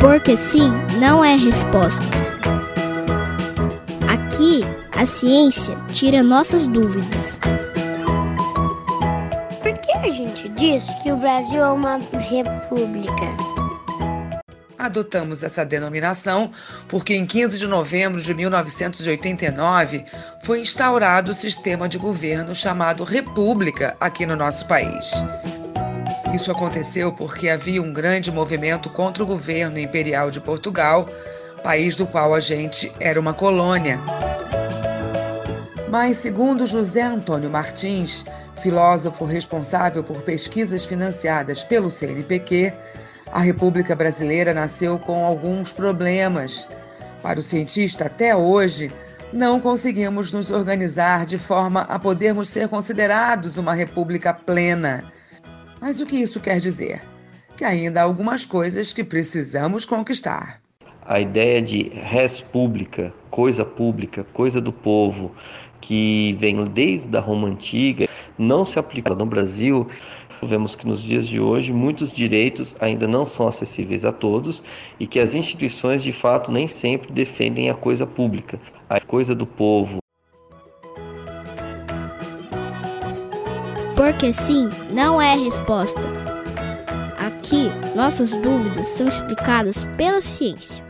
Porque sim não é resposta. Aqui, a ciência tira nossas dúvidas. Por que a gente diz que o Brasil é uma república? Adotamos essa denominação porque em 15 de novembro de 1989 foi instaurado o sistema de governo chamado República aqui no nosso país. Isso aconteceu porque havia um grande movimento contra o governo imperial de Portugal, país do qual a gente era uma colônia. Mas, segundo José Antônio Martins, filósofo responsável por pesquisas financiadas pelo CNPq, a República Brasileira nasceu com alguns problemas. Para o cientista, até hoje, não conseguimos nos organizar de forma a podermos ser considerados uma república plena. Mas o que isso quer dizer? Que ainda há algumas coisas que precisamos conquistar. A ideia de res pública, coisa pública, coisa do povo, que vem desde a Roma Antiga, não se aplica no Brasil. Vemos que nos dias de hoje muitos direitos ainda não são acessíveis a todos e que as instituições de fato nem sempre defendem a coisa pública, a coisa do povo. Porque sim não é resposta. Aqui, nossas dúvidas são explicadas pela ciência.